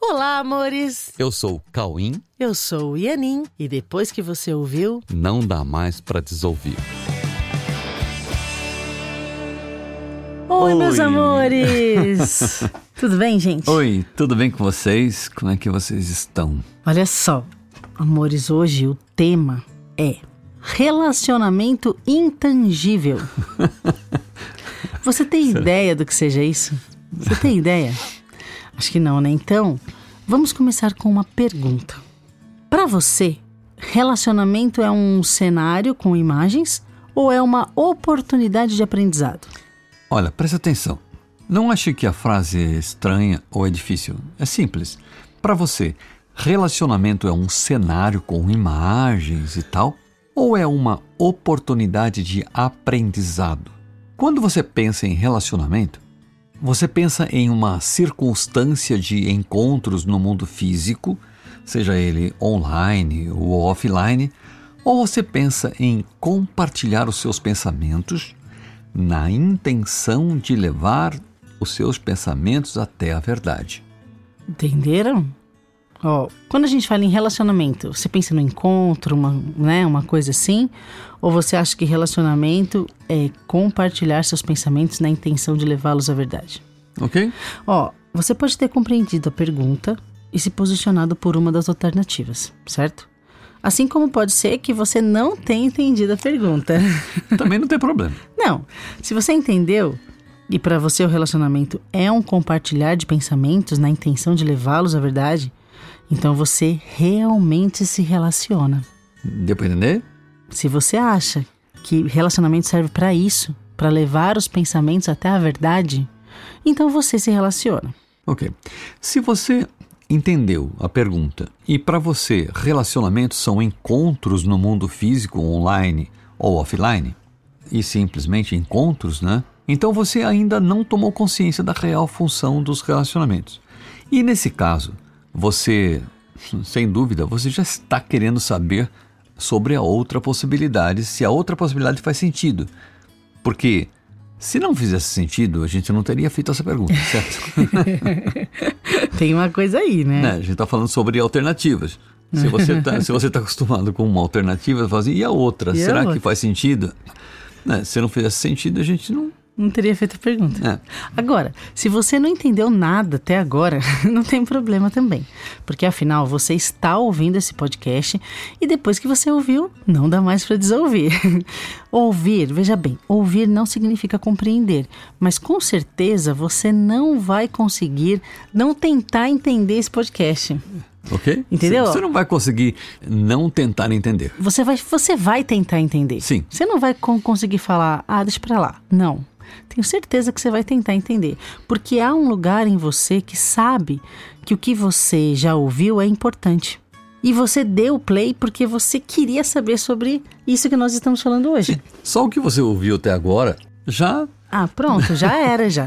Olá, amores! Eu sou o Cauim. Eu sou o Ianin e depois que você ouviu, não dá mais para desouvir. Oi, Oi, meus amores! tudo bem, gente? Oi, tudo bem com vocês? Como é que vocês estão? Olha só, amores, hoje o tema é relacionamento intangível. Você tem ideia do que seja isso? Você tem ideia? Acho que não, né? Então, vamos começar com uma pergunta. Para você, relacionamento é um cenário com imagens ou é uma oportunidade de aprendizado? Olha, preste atenção. Não ache que a frase é estranha ou é difícil. É simples. Para você, relacionamento é um cenário com imagens e tal? Ou é uma oportunidade de aprendizado? Quando você pensa em relacionamento, você pensa em uma circunstância de encontros no mundo físico, seja ele online ou offline, ou você pensa em compartilhar os seus pensamentos na intenção de levar os seus pensamentos até a verdade. Entenderam? Ó, quando a gente fala em relacionamento, você pensa no encontro, uma, né, uma coisa assim? Ou você acha que relacionamento é compartilhar seus pensamentos na intenção de levá-los à verdade? Ok. Ó, você pode ter compreendido a pergunta e se posicionado por uma das alternativas, certo? Assim como pode ser que você não tenha entendido a pergunta. Também não tem problema. não. Se você entendeu, e para você o relacionamento é um compartilhar de pensamentos na intenção de levá-los à verdade, então você realmente se relaciona. Deu para entender? Se você acha que relacionamento serve para isso, para levar os pensamentos até a verdade, então você se relaciona. Ok. Se você entendeu a pergunta e para você relacionamentos são encontros no mundo físico, online ou offline, e simplesmente encontros, né? Então você ainda não tomou consciência da real função dos relacionamentos. E nesse caso, você, sem dúvida, você já está querendo saber sobre a outra possibilidade, se a outra possibilidade faz sentido. Porque se não fizesse sentido, a gente não teria feito essa pergunta, certo? Tem uma coisa aí, né? né? A gente está falando sobre alternativas. Se você está tá acostumado com uma alternativa, você fala assim, e a outra? E Será a outra? que faz sentido? Né? Se não fizesse sentido, a gente não, não teria feito a pergunta. É. Agora, se você não entendeu nada até agora, não tem problema também. Porque afinal, você está ouvindo esse podcast e depois que você ouviu, não dá mais para desouvir. ouvir, veja bem, ouvir não significa compreender, mas com certeza você não vai conseguir não tentar entender esse podcast. Ok? Entendeu? Você não vai conseguir não tentar entender. Você vai, você vai tentar entender. Sim. Você não vai conseguir falar, ah, deixa pra lá. Não. Tenho certeza que você vai tentar entender, porque há um lugar em você que sabe que o que você já ouviu é importante. E você deu o play porque você queria saber sobre isso que nós estamos falando hoje. Só o que você ouviu até agora já. Ah, pronto, já era já.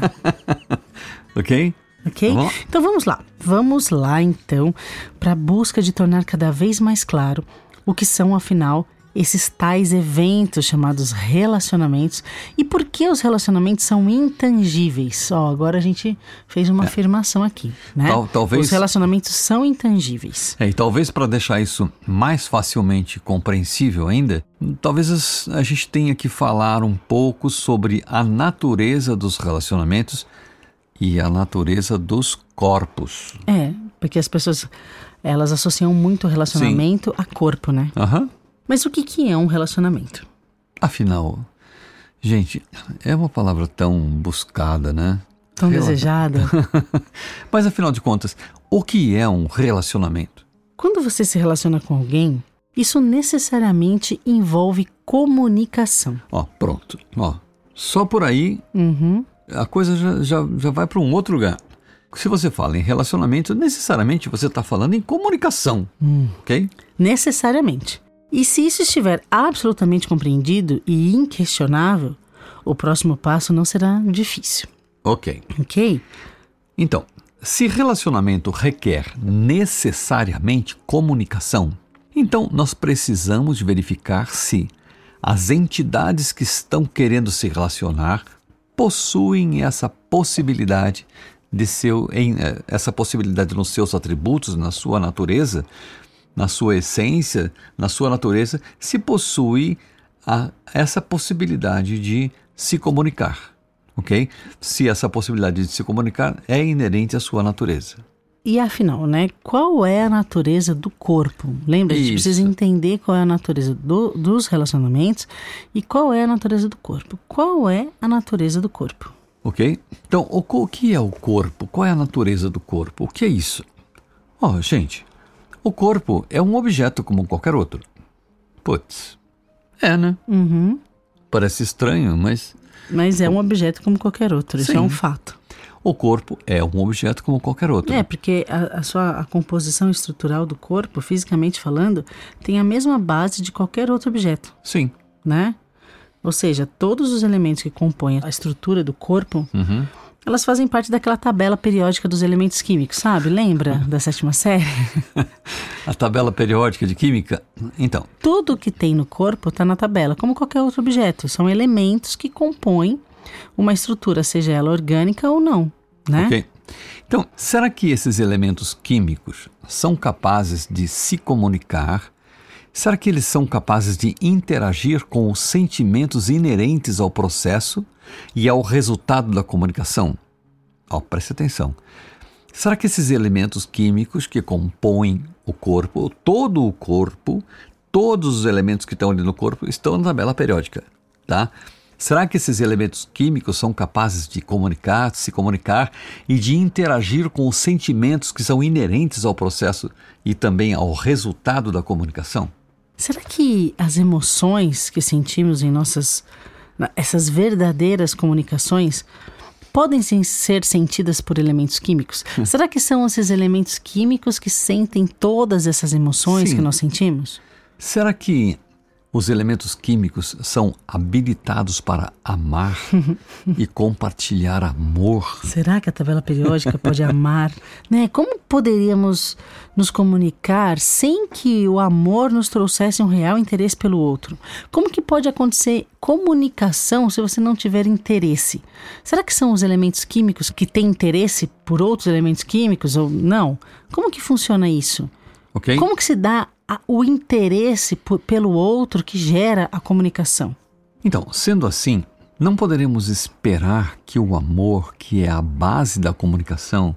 ok? Ok? Tá então vamos lá. Vamos lá então para a busca de tornar cada vez mais claro o que são, afinal, esses tais eventos chamados relacionamentos e por que os relacionamentos são intangíveis. Ó, agora a gente fez uma é. afirmação aqui, né? Tal, talvez... Os relacionamentos são intangíveis. É, e talvez para deixar isso mais facilmente compreensível ainda, talvez a gente tenha que falar um pouco sobre a natureza dos relacionamentos e a natureza dos corpos. É, porque as pessoas elas associam muito relacionamento Sim. a corpo, né? Aham. Uhum. Mas o que, que é um relacionamento? Afinal, gente, é uma palavra tão buscada, né? Tão desejada. Mas afinal de contas, o que é um relacionamento? Quando você se relaciona com alguém, isso necessariamente envolve comunicação. Ó, pronto. Ó, só por aí uhum. a coisa já, já, já vai para um outro lugar. Se você fala em relacionamento, necessariamente você está falando em comunicação, hum. ok? Necessariamente. E se isso estiver absolutamente compreendido e inquestionável, o próximo passo não será difícil. Ok. Ok? Então, se relacionamento requer necessariamente comunicação, então nós precisamos verificar se as entidades que estão querendo se relacionar possuem essa possibilidade de seu, em, eh, essa possibilidade nos seus atributos, na sua natureza, na sua essência, na sua natureza, se possui a, essa possibilidade de se comunicar, ok? Se essa possibilidade de se comunicar é inerente à sua natureza. E afinal, né? Qual é a natureza do corpo? Lembra, a gente Isso. precisa entender qual é a natureza do- dos relacionamentos e qual é a natureza do corpo. Qual é a natureza do corpo? Ok? Então, o, o que é o corpo? Qual é a natureza do corpo? O que é isso? Ó, gente, o corpo é um objeto como qualquer outro. Putz, é, né? Uhum. Parece estranho, mas Mas é um objeto como qualquer outro, isso Sim. é um fato. o corpo é um objeto como qualquer outro. É, porque a, a sua a composição estrutural do corpo, fisicamente falando, tem a mesma base de qualquer outro objeto, Sim. né? Ou seja, todos os elementos que compõem a estrutura do corpo, Uhum. Elas fazem parte daquela tabela periódica dos elementos químicos, sabe? Lembra da sétima série? A tabela periódica de química. Então, Tudo que tem no corpo está na tabela, como qualquer outro objeto. São elementos que compõem uma estrutura, seja ela orgânica ou não, né? ok. Então, será que esses elementos químicos são capazes de se comunicar? Será que eles são capazes de interagir com os sentimentos inerentes ao processo e ao resultado da comunicação? Ó, preste atenção. Será que esses elementos químicos que compõem o corpo, todo o corpo, todos os elementos que estão ali no corpo estão na tabela periódica, tá? Será que esses elementos químicos são capazes de comunicar, se comunicar e de interagir com os sentimentos que são inerentes ao processo e também ao resultado da comunicação? Será que as emoções que sentimos em nossas essas verdadeiras comunicações podem ser sentidas por elementos químicos? Será que são esses elementos químicos que sentem todas essas emoções Sim. que nós sentimos? Será que os elementos químicos são habilitados para amar e compartilhar amor? Será que a tabela periódica pode amar? Né? Como poderíamos nos comunicar sem que o amor nos trouxesse um real interesse pelo outro? Como que pode acontecer comunicação se você não tiver interesse? Será que são os elementos químicos que têm interesse por outros elementos químicos ou não? Como que funciona isso? Ok? Como que se dá a- o interesse por- pelo outro que gera a comunicação? Então, sendo assim, não poderemos esperar que o amor, que é a base da comunicação,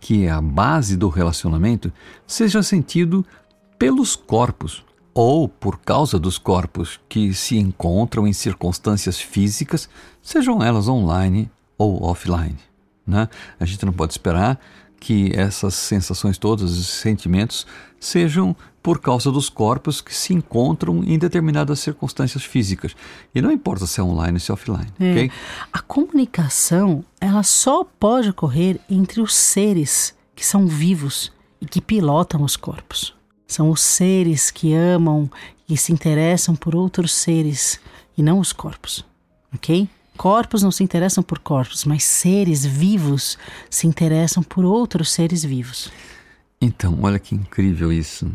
que é a base do relacionamento, seja sentido pelos corpos ou por causa dos corpos que se encontram em circunstâncias físicas, sejam elas online ou offline. Né? A gente não pode esperar que essas sensações todas, esses sentimentos, sejam por causa dos corpos que se encontram em determinadas circunstâncias físicas. E não importa se é online ou se é offline, É. ok? A comunicação, ela só pode ocorrer entre os seres que são vivos e que pilotam os corpos. São os seres que amam e se interessam por outros seres e não os corpos, ok? Corpos não se interessam por corpos, mas seres vivos se interessam por outros seres vivos. Então, olha que incrível isso.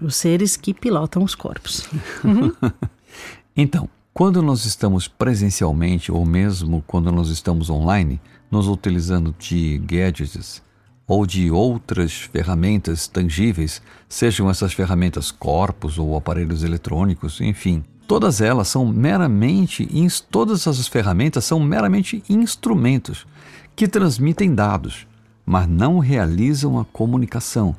Os seres que pilotam os corpos. Então, quando nós estamos presencialmente ou mesmo quando nós estamos online, nos utilizando de gadgets ou de outras ferramentas tangíveis, sejam essas ferramentas corpos ou aparelhos eletrônicos, enfim, todas elas são meramente todas essas ferramentas são meramente instrumentos que transmitem dados, mas não realizam a comunicação,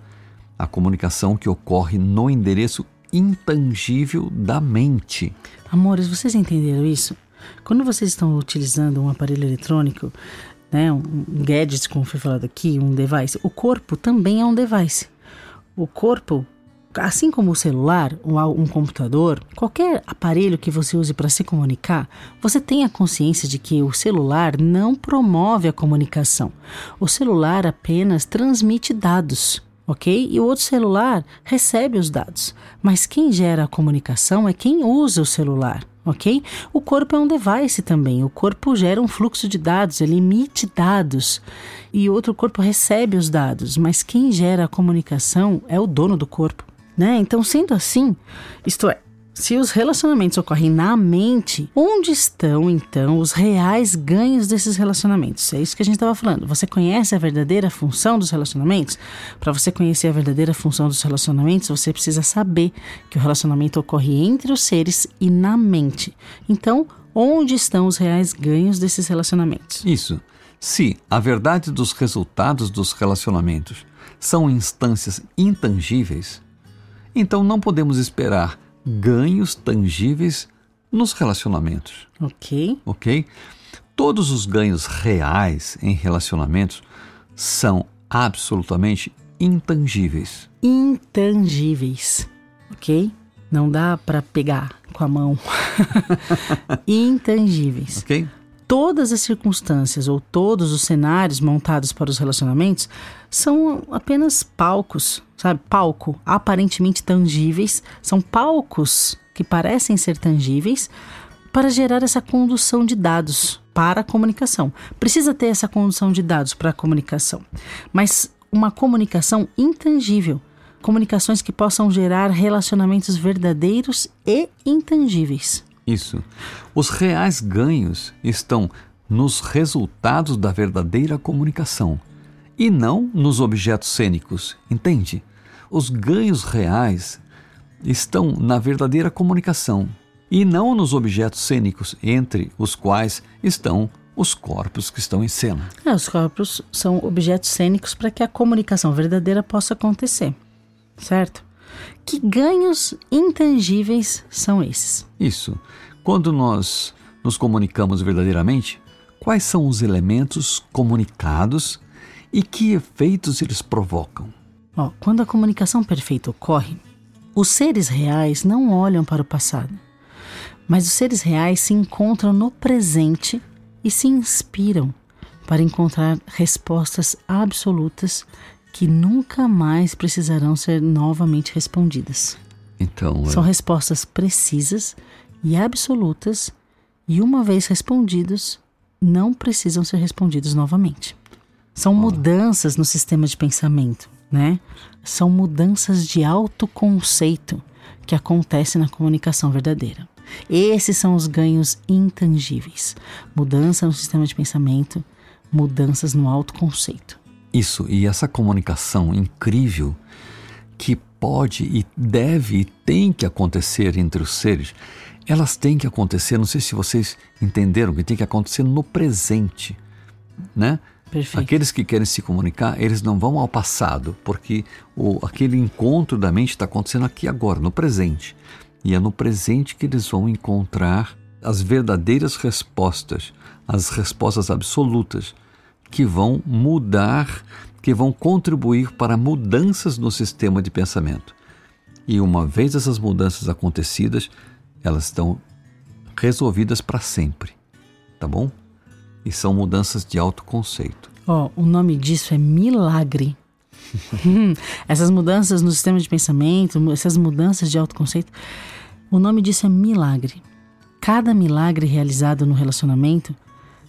a comunicação que ocorre no endereço intangível da mente. Amores, vocês entenderam isso? Quando vocês estão utilizando um aparelho eletrônico, né, um gadget, como foi falado aqui, um device, o corpo também é um device. O corpo, assim como o celular, um computador, qualquer aparelho que você use para se comunicar, você tem a consciência de que o celular não promove a comunicação. O celular apenas transmite dados ok? E o outro celular recebe os dados. Mas quem gera a comunicação é quem usa o celular, ok? O corpo é um device também. O corpo gera um fluxo de dados, ele emite dados. E outro corpo recebe os dados. Mas quem gera a comunicação é o dono do corpo, né? Então, sendo assim, isto é, Se os relacionamentos ocorrem na mente, onde estão então os reais ganhos desses relacionamentos? É isso que a gente estava falando. Você conhece a verdadeira função dos relacionamentos? Para você conhecer a verdadeira função dos relacionamentos, você precisa saber que o relacionamento ocorre entre os seres e na mente. Então, onde estão os reais ganhos desses relacionamentos? Isso. Se a verdade dos resultados dos relacionamentos são instâncias intangíveis, então não podemos esperar ganhos tangíveis nos relacionamentos. Ok. Ok? Todos os ganhos reais em relacionamentos são absolutamente intangíveis. Intangíveis. Ok? Não dá para pegar com a mão. intangíveis. Ok? Todas as circunstâncias ou todos os cenários montados para os relacionamentos são apenas palcos, sabe? Palco, aparentemente tangíveis, são palcos que parecem ser tangíveis para gerar essa condução de dados para a comunicação. Precisa ter essa condução de dados para a comunicação, mas uma comunicação intangível. Comunicações que possam gerar relacionamentos verdadeiros e intangíveis. Isso. Os reais ganhos estão nos resultados da verdadeira comunicação e não nos objetos cênicos, entende? Os ganhos reais estão na verdadeira comunicação e não nos objetos cênicos, entre os quais estão os corpos que estão em cena. É, os corpos são objetos cênicos para que a comunicação verdadeira possa acontecer, certo? Que ganhos intangíveis são esses? Isso. Quando nós nos comunicamos verdadeiramente, quais são os elementos comunicados e que efeitos eles provocam? Ó, quando a comunicação perfeita ocorre, os seres reais não olham para o passado, mas os seres reais se encontram no presente e se inspiram para encontrar respostas absolutas que nunca mais precisarão ser novamente respondidas. Então, São respostas precisas e absolutas, e uma vez respondidos, não precisam ser respondidos novamente. São mudanças no sistema de pensamento, né? São mudanças de autoconceito que acontecem na comunicação verdadeira. Esses são os ganhos intangíveis. Mudança no sistema de pensamento, mudanças no autoconceito. Isso, e essa comunicação incrível que pode e deve e tem que acontecer entre os seres, elas têm que acontecer, não sei se vocês entenderam, que tem que acontecer no presente, né? Perfeito. Aqueles que querem se comunicar, eles não vão ao passado, porque o, aquele encontro da mente está acontecendo aqui agora, no presente. E é no presente que eles vão encontrar as verdadeiras respostas, as respostas absolutas que vão mudar, que vão contribuir para mudanças no sistema de pensamento. E uma vez essas mudanças acontecidas, elas estão resolvidas para sempre, tá bom? E são mudanças de autoconceito. Oh, o nome disso é milagre. Hum, essas mudanças no sistema de pensamento, essas mudanças de autoconceito, o nome disso é milagre. Cada milagre realizado no relacionamento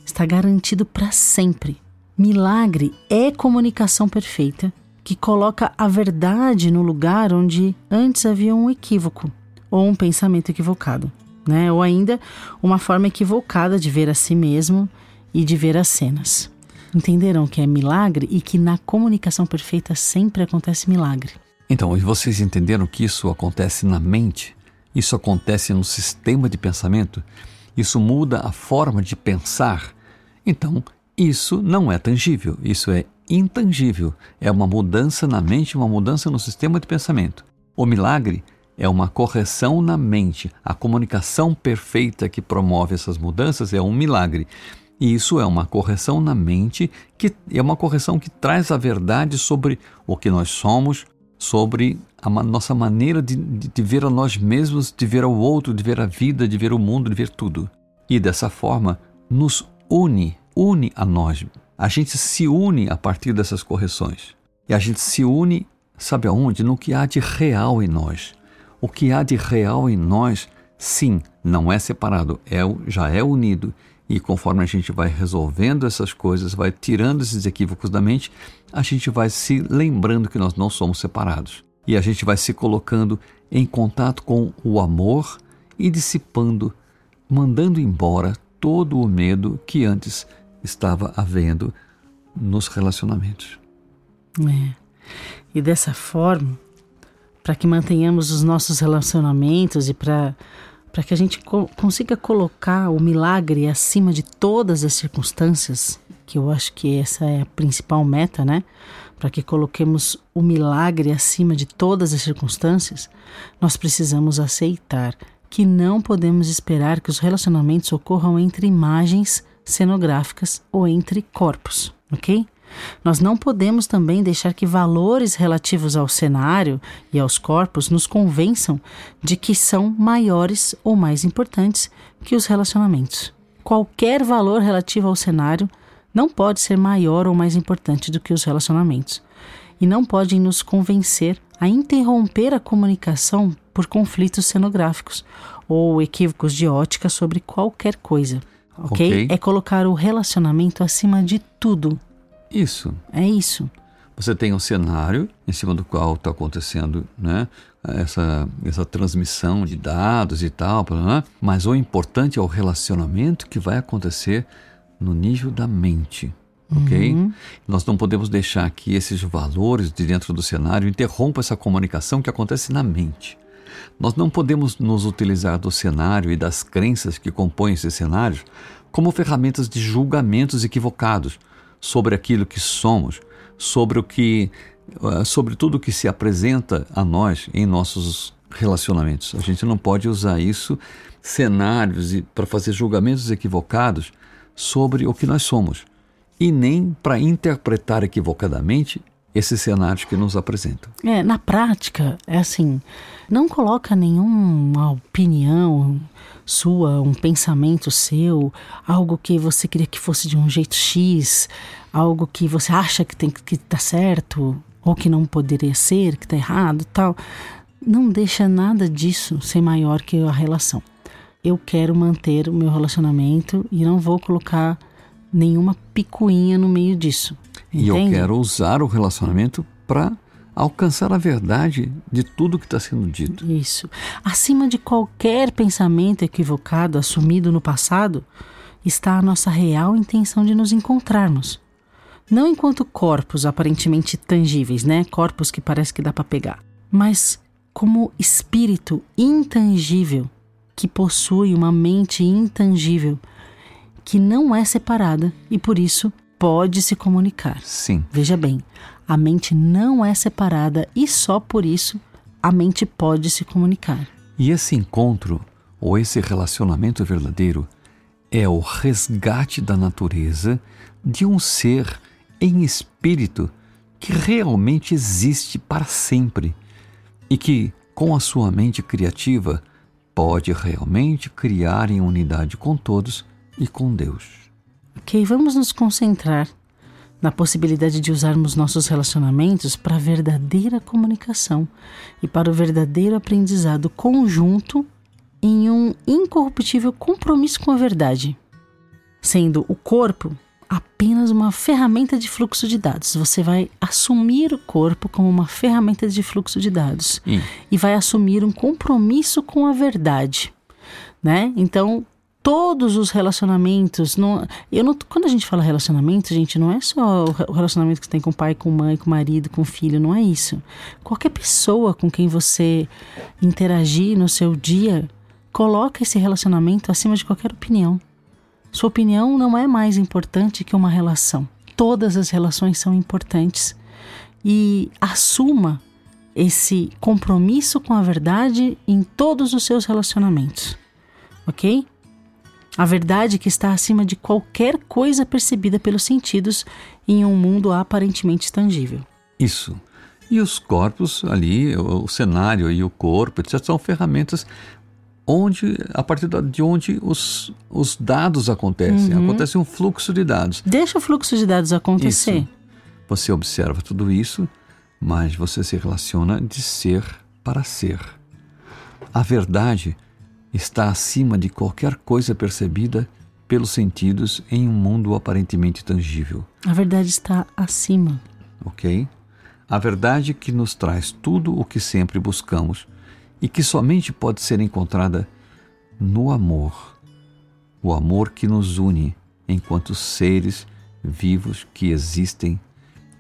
está garantido para sempre Milagre é comunicação perfeita que coloca a verdade no lugar onde antes havia um equívoco ou um pensamento equivocado, né? Ou ainda uma forma equivocada de ver a si mesmo e de ver as cenas. Entenderam que é milagre e que na comunicação perfeita sempre acontece milagre. Então, e vocês entenderam que isso acontece na mente? Isso acontece no sistema de pensamento? Isso muda a forma de pensar? Então, isso não é tangível, isso é intangível. É uma mudança na mente, uma mudança no sistema de pensamento. O milagre é uma correção na mente. A comunicação perfeita que promove essas mudanças é um milagre. E isso é uma correção na mente, que é uma correção que traz a verdade sobre o que nós somos, sobre a nossa maneira de, de, de ver a nós mesmos, de ver ao outro, de ver a vida, de ver o mundo, de ver tudo. E dessa forma, nos une une a nós. A gente se une a partir dessas correções. E a gente se une, sabe aonde? No que há de real em nós. O que há de real em nós, sim, não é separado, é, já é unido. E conforme a gente vai resolvendo essas coisas, vai tirando esses equívocos da mente, a gente vai se lembrando que nós não somos separados. E a gente vai se colocando em contato com o amor e dissipando, mandando embora todo o medo que antes estava havendo nos relacionamentos. É. E dessa forma, para que mantenhamos os nossos relacionamentos e para para que a gente co consiga colocar o milagre acima de todas as circunstâncias, que eu acho que essa é a principal meta, né? Para que coloquemos o milagre acima de todas as circunstâncias, nós precisamos aceitar que não podemos esperar que os relacionamentos ocorram entre imagens cenográficas ou entre corpos, ok? Nós não podemos também deixar que valores relativos ao cenário e aos corpos nos convençam de que são maiores ou mais importantes que os relacionamentos. Qualquer valor relativo ao cenário não pode ser maior ou mais importante do que os relacionamentos e não pode nos convencer a interromper a comunicação por conflitos cenográficos ou equívocos de ótica sobre qualquer coisa. Okay? ok? É colocar o relacionamento acima de tudo isso. É isso. Você tem um cenário em cima do qual está acontecendo né, essa, essa transmissão de dados e tal, mas o importante é o relacionamento que vai acontecer no nível da mente. Ok? Uhum. Nós não podemos deixar que esses valores de dentro do cenário interrompam essa comunicação que acontece na mente. Nós não podemos nos utilizar do cenário e das crenças que compõem esses cenários como ferramentas de julgamentos equivocados sobre aquilo que somos, sobre o que eh, sobre tudo que se apresenta a nós em nossos relacionamentos. A gente não pode usar isso cenários e para fazer julgamentos equivocados sobre o que nós somos e nem para interpretar equivocadamente esses cenários que nos apresentam. É, na prática, é assim, não coloca nenhuma opinião sua, um pensamento seu, algo que você queria que fosse de um jeito X, algo que você acha que tem que tá certo ou que não poderia ser, que tá errado, tal. Não deixa nada disso ser maior que a relação. Eu quero manter o meu relacionamento e não vou colocar nenhuma picuinha no meio disso. E eu quero usar o relacionamento para alcançar a verdade de tudo que está sendo dito. Isso. Acima de qualquer pensamento equivocado assumido no passado, está a nossa real intenção de nos encontrarmos. Não enquanto corpos aparentemente tangíveis, né? Corpos que parece que dá para pegar, mas como espírito intangível que possui uma mente intangível que não é separada e por isso pode se comunicar. Sim. Veja bem, a mente não é separada e só por isso a mente pode se comunicar. E esse encontro ou esse relacionamento verdadeiro é o resgate da natureza de um ser em espírito que realmente existe para sempre e que, com a sua mente criativa, pode realmente criar em unidade com todos e com Deus. Ok, vamos nos concentrar na possibilidade de usarmos nossos relacionamentos para a verdadeira comunicação e para o verdadeiro aprendizado conjunto em um incorruptível compromisso com a verdade, sendo o corpo apenas uma ferramenta de fluxo de dados. Você vai assumir o corpo como uma ferramenta de fluxo de dados Sim. e vai assumir um compromisso com a verdade, né? Então, todos os relacionamentos. Não, eu não, quando a gente fala relacionamento, gente, não é só o relacionamento que você tem com o pai, com mãe, com marido, com filho, não é isso. Qualquer pessoa com quem você interagir no seu dia, coloca esse relacionamento acima de qualquer opinião. Sua opinião não é mais importante que uma relação. Todas as relações são importantes. E assuma esse compromisso com a verdade em todos os seus relacionamentos. Ok? A verdade que está acima de qualquer coisa percebida pelos sentidos em um mundo aparentemente tangível. Isso. E os corpos ali, o cenário e o corpo, etc., são ferramentas onde, a partir de onde os, os dados acontecem. Uhum. Acontece um fluxo de dados. Deixa o fluxo de dados acontecer. Isso. Você observa tudo isso, mas você se relaciona de ser para ser. A verdade está acima de qualquer coisa percebida pelos sentidos em um mundo aparentemente tangível. A verdade está acima. Ok? A verdade que nos traz tudo o que sempre buscamos e que somente pode ser encontrada no amor. O amor que nos une enquanto seres vivos que existem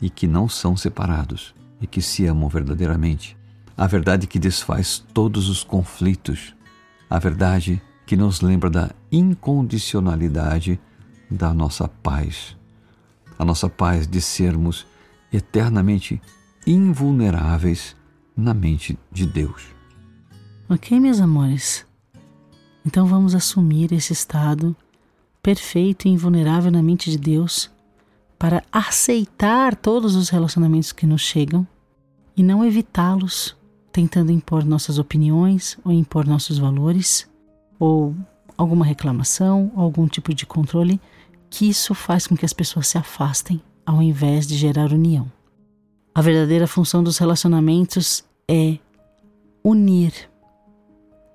e que não são separados e que se amam verdadeiramente. A verdade que desfaz todos os conflitos. A verdade que nos lembra da incondicionalidade da nossa paz. A nossa paz de sermos eternamente invulneráveis na mente de Deus. Ok, meus amores? Então vamos assumir esse estado perfeito e invulnerável na mente de Deus para aceitar todos os relacionamentos que nos chegam e não evitá-los tentando impor nossas opiniões ou impor nossos valores ou alguma reclamação ou algum tipo de controle que isso faz com que as pessoas se afastem ao invés de gerar união. A verdadeira função dos relacionamentos é unir,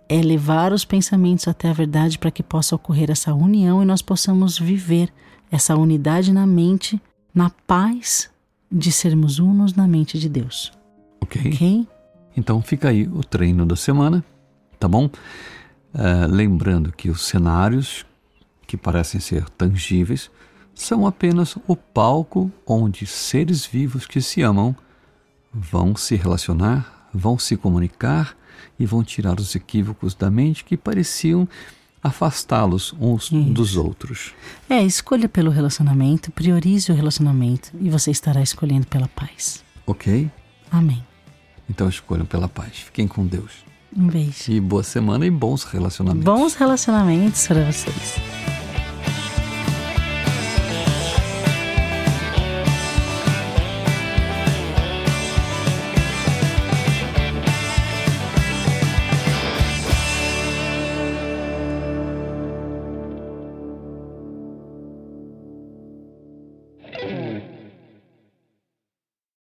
é levar os pensamentos até a verdade para que possa ocorrer essa união e nós possamos viver essa unidade na mente, na paz de sermos unos na mente de Deus. Ok? okay? Então fica aí o treino da semana, tá bom? Uh, lembrando que os cenários que parecem ser tangíveis são apenas o palco onde seres vivos que se amam vão se relacionar, vão se comunicar e vão tirar os equívocos da mente que pareciam afastá-los uns Isso. dos outros. É, escolha pelo relacionamento, priorize o relacionamento e você estará escolhendo pela paz. Ok? Amém. Então escolham pela paz. Fiquem com Deus. Um beijo. E boa semana e bons relacionamentos. Bons relacionamentos para vocês.